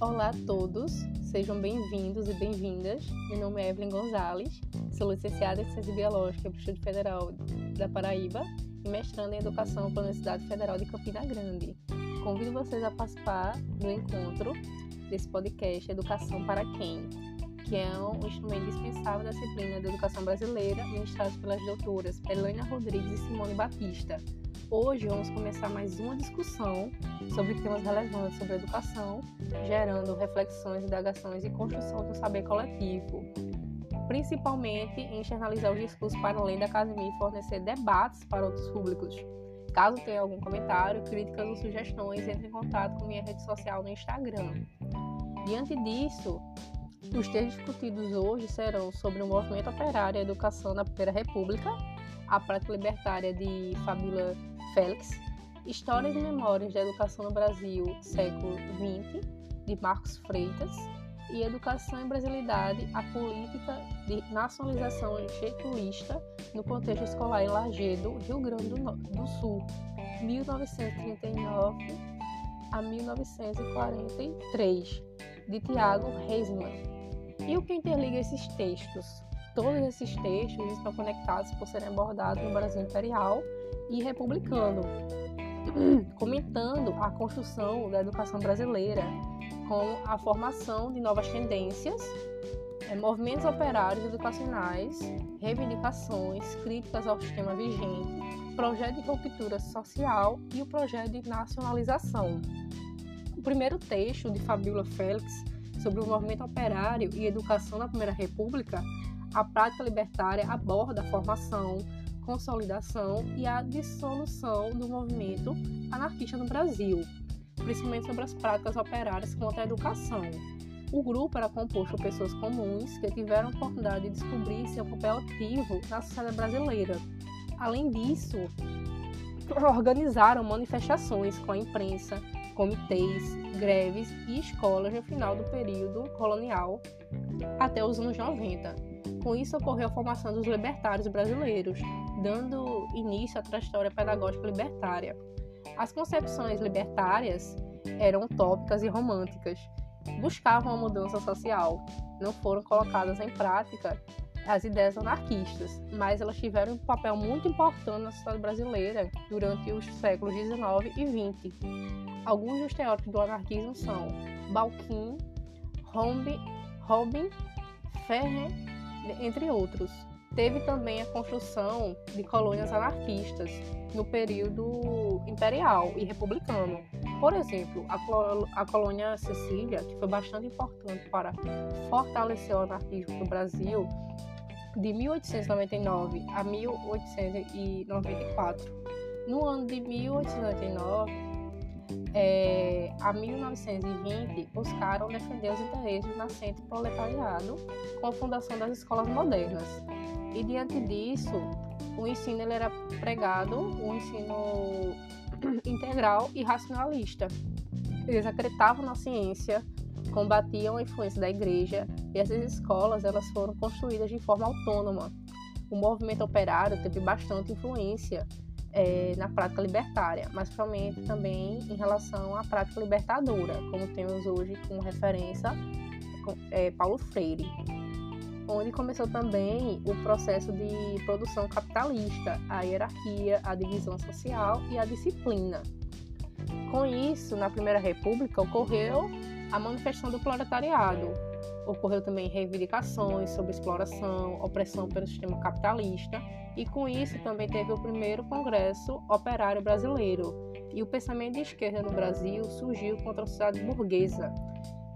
Olá a todos, sejam bem-vindos e bem-vindas. Meu nome é Evelyn Gonzalez, sou licenciada em Ciência Biológica pelo Instituto Federal da Paraíba e mestrando em Educação pela Universidade Federal de Campina Grande. Convido vocês a participar do encontro desse podcast Educação para Quem, que é um instrumento dispensável da disciplina de Educação Brasileira, ministrado pelas doutoras Helena Rodrigues e Simone Batista, Hoje vamos começar mais uma discussão sobre temas relevantes sobre educação, gerando reflexões, indagações e construção do saber coletivo, principalmente em externalizar os discursos para além da academia e fornecer debates para outros públicos. Caso tenha algum comentário, críticas ou sugestões, entre em contato com minha rede social no Instagram. Diante disso, os temas discutidos hoje serão sobre o movimento operário e a educação na Primeira República, a prática libertária de Fabíola Félix, Histórias e Memórias da Educação no Brasil, século XX, de Marcos Freitas, e Educação e Brasilidade, a política de nacionalização getulista no contexto escolar em Lagedo, Rio Grande do Sul, 1939 a 1943, de Tiago Reisman. E o que interliga esses textos? Todos esses textos estão conectados por serem abordados no Brasil Imperial e republicano, comentando a construção da educação brasileira com a formação de novas tendências, é, movimentos operários educacionais, reivindicações, críticas ao sistema vigente, projeto de ruptura social e o projeto de nacionalização. Primeiro texto de Fabíola Félix sobre o movimento operário e educação na Primeira República, a prática libertária aborda a formação, consolidação e a dissolução do movimento anarquista no Brasil, principalmente sobre as práticas operárias contra a educação. O grupo era composto por pessoas comuns que tiveram a oportunidade de descobrir seu papel ativo na sociedade brasileira. Além disso, organizaram manifestações com a imprensa, comitês, greves e escolas no final do período colonial até os anos 90. Com isso ocorreu a formação dos libertários brasileiros, dando início à trajetória pedagógica libertária. As concepções libertárias eram utópicas e românticas, buscavam a mudança social, não foram colocadas em prática as ideias anarquistas, mas elas tiveram um papel muito importante na sociedade brasileira durante os séculos XIX e XX. Alguns dos teóricos do anarquismo são Balkin, Robin, Ferrer, entre outros. Teve também a construção de colônias anarquistas no período imperial e republicano. Por exemplo, a, colônia Sicília, que foi bastante importante para fortalecer o anarquismo no Brasil, de 1899 a 1894. No ano de 1899, é, a 1920 buscaram defender os interesses do nascente proletariado com a fundação das escolas modernas. E diante disso, o ensino ele era pregado, um ensino integral e racionalista. Eles acreditavam na ciência, combatiam a influência da igreja e essas escolas elas foram construídas de forma autônoma. O movimento operário teve bastante influência é, na prática libertária, mas principalmente também em relação à prática libertadora, como temos hoje como referência é, Paulo Freire, onde começou também o processo de produção capitalista, a hierarquia, a divisão social e a disciplina. Com isso, na Primeira República ocorreu a manifestação do proletariado, ocorreu também reivindicações sobre exploração, opressão pelo sistema capitalista, e com isso também teve o primeiro Congresso Operário Brasileiro. E o pensamento de esquerda no Brasil surgiu contra a sociedade burguesa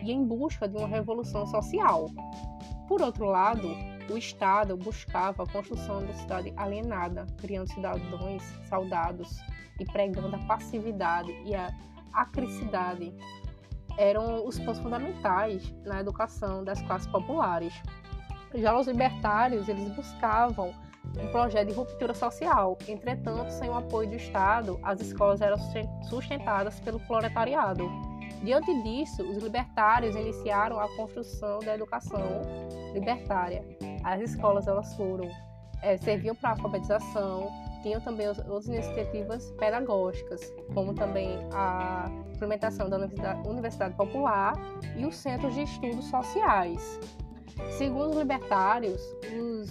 e em busca de uma revolução social. Por outro lado, o Estado buscava a construção da cidade alienada, criando cidadãos saudados e pregando a passividade e a acricidade eram os pontos fundamentais na educação das classes populares. Já os libertários, eles buscavam um projeto de ruptura social. Entretanto, sem o apoio do Estado, as escolas eram sustentadas pelo proletariado. Diante disso, os libertários iniciaram a construção da educação libertária. As escolas elas foram é, serviam para alfabetização, tinham também outras iniciativas pedagógicas, como também a da Universidade, Universidade Popular e os centros de estudos sociais. Segundo os libertários, os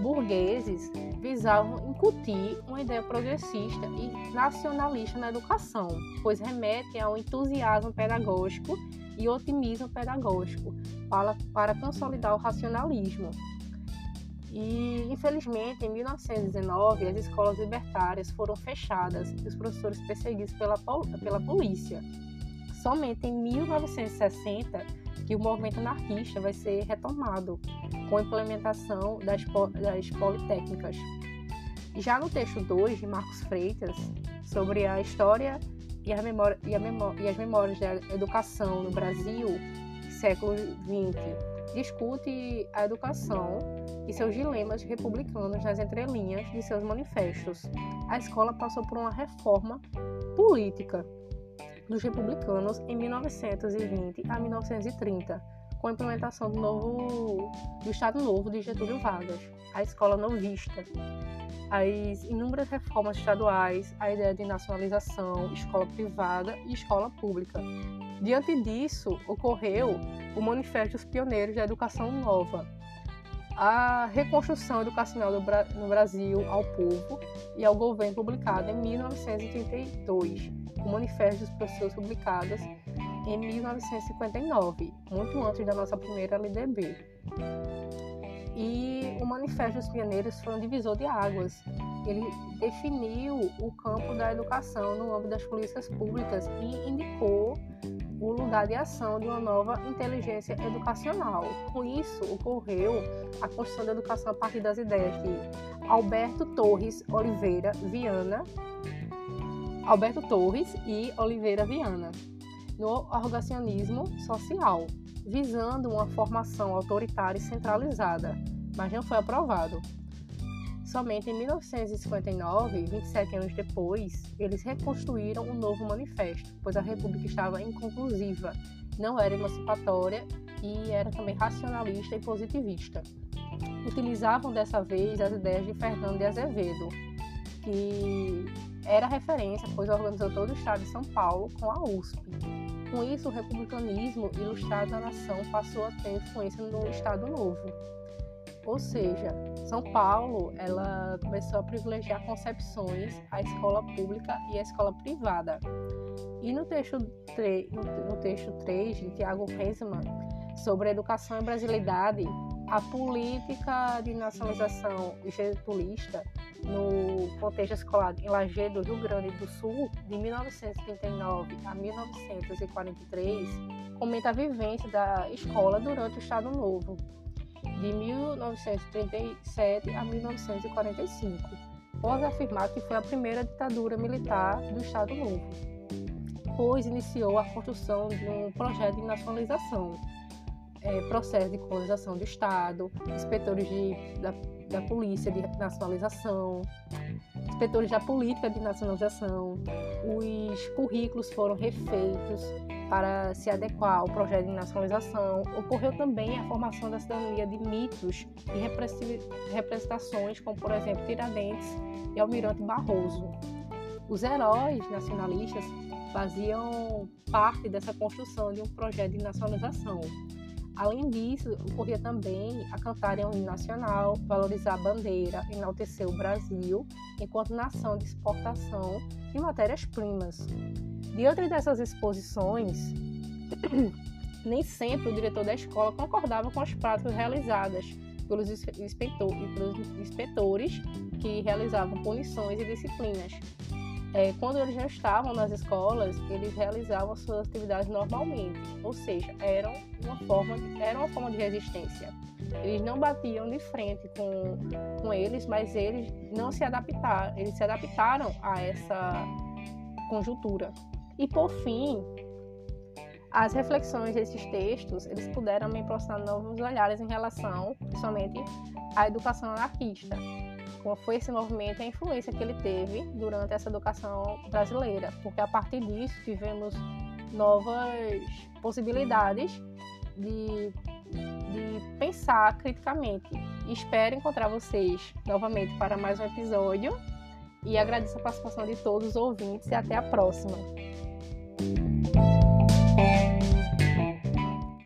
burgueses visavam incutir uma ideia progressista e nacionalista na educação, pois remetem ao entusiasmo pedagógico e otimismo pedagógico para, para consolidar o racionalismo. E, infelizmente, em 1919, as escolas libertárias foram fechadas e os professores perseguidos pela, pela polícia. Somente em 1960 que o movimento anarquista vai ser retomado com a implementação das, das politécnicas. Já no texto 2 de Marcos Freitas, sobre a história e, a e, a e as memórias da educação no Brasil, século XX, discute a educação e seus dilemas republicanos nas entrelinhas de seus manifestos. A escola passou por uma reforma política dos republicanos em 1920 a 1930, com a implementação do, novo, do Estado Novo de Getúlio Vargas, a escola novista, as inúmeras reformas estaduais, a ideia de nacionalização, escola privada e escola pública. Diante disso, ocorreu o Manifesto dos Pioneiros da Educação Nova, a reconstrução educacional no Brasil ao povo e ao governo, publicada em 1932, o Manifesto dos Professores, publicadas em 1959, muito antes da nossa primeira LDB. E o Manifesto dos Pioneiros foi um divisor de águas. Ele definiu o campo da educação no âmbito das políticas públicas e indicou o lugar de ação de uma nova inteligência educacional. Com isso, ocorreu a construção da educação a partir das ideias de Alberto Torres Oliveira Viana, Alberto Torres e Oliveira Viana, no organizacionismo social, visando uma formação autoritária e centralizada, mas não foi aprovado. Somente em 1959, 27 anos depois, eles reconstruíram um novo manifesto, pois a República estava inconclusiva, não era emancipatória e era também racionalista e positivista. Utilizavam dessa vez as ideias de Fernando de Azevedo, que era referência, pois organizou todo o estado de São Paulo com a USP. Com isso, o republicanismo ilustrado da nação passou a ter influência no Estado Novo. Ou seja, São Paulo ela começou a privilegiar concepções a escola pública e a escola privada. E no texto, 3, no texto 3 de Tiago Hensman, sobre educação e brasilidade, a política de nacionalização getulista no contexto escolar em Lajeado, Rio Grande do Sul, de 1939 a 1943, comenta a vivência da escola durante o Estado Novo, de 1937 a 1945, pode afirmar que foi a primeira ditadura militar do Estado Novo, pois iniciou a construção de um projeto de nacionalização, é, processo de colonização do Estado, inspetores de, da da polícia de nacionalização, inspetores da política de nacionalização, os currículos foram refeitos para se adequar ao projeto de nacionalização. Ocorreu também a formação da cidadania de mitos e representações, como por exemplo Tiradentes e Almirante Barroso. Os heróis nacionalistas faziam parte dessa construção de um projeto de nacionalização. Além disso, ocorria também a cantar em um nacional, valorizar a bandeira, enaltecer o Brasil enquanto nação de exportação de matérias-primas. Diante dessas exposições, nem sempre o diretor da escola concordava com as práticas realizadas pelos inspetores que realizavam punições e disciplinas, é, quando eles já estavam nas escolas, eles realizavam suas atividades normalmente, ou seja, eram uma forma, era uma forma de resistência. Eles não batiam de frente com, com eles, mas eles não se adaptaram, eles se adaptaram a essa conjuntura. E por fim, as reflexões desses textos, eles puderam me proporcionar novos olhares em relação, principalmente, à educação anarquista como foi esse movimento e a influência que ele teve durante essa educação brasileira, porque a partir disso tivemos novas possibilidades de, de pensar criticamente. espero encontrar vocês novamente para mais um episódio E agradeço a participação de todos os ouvintes e até a próxima.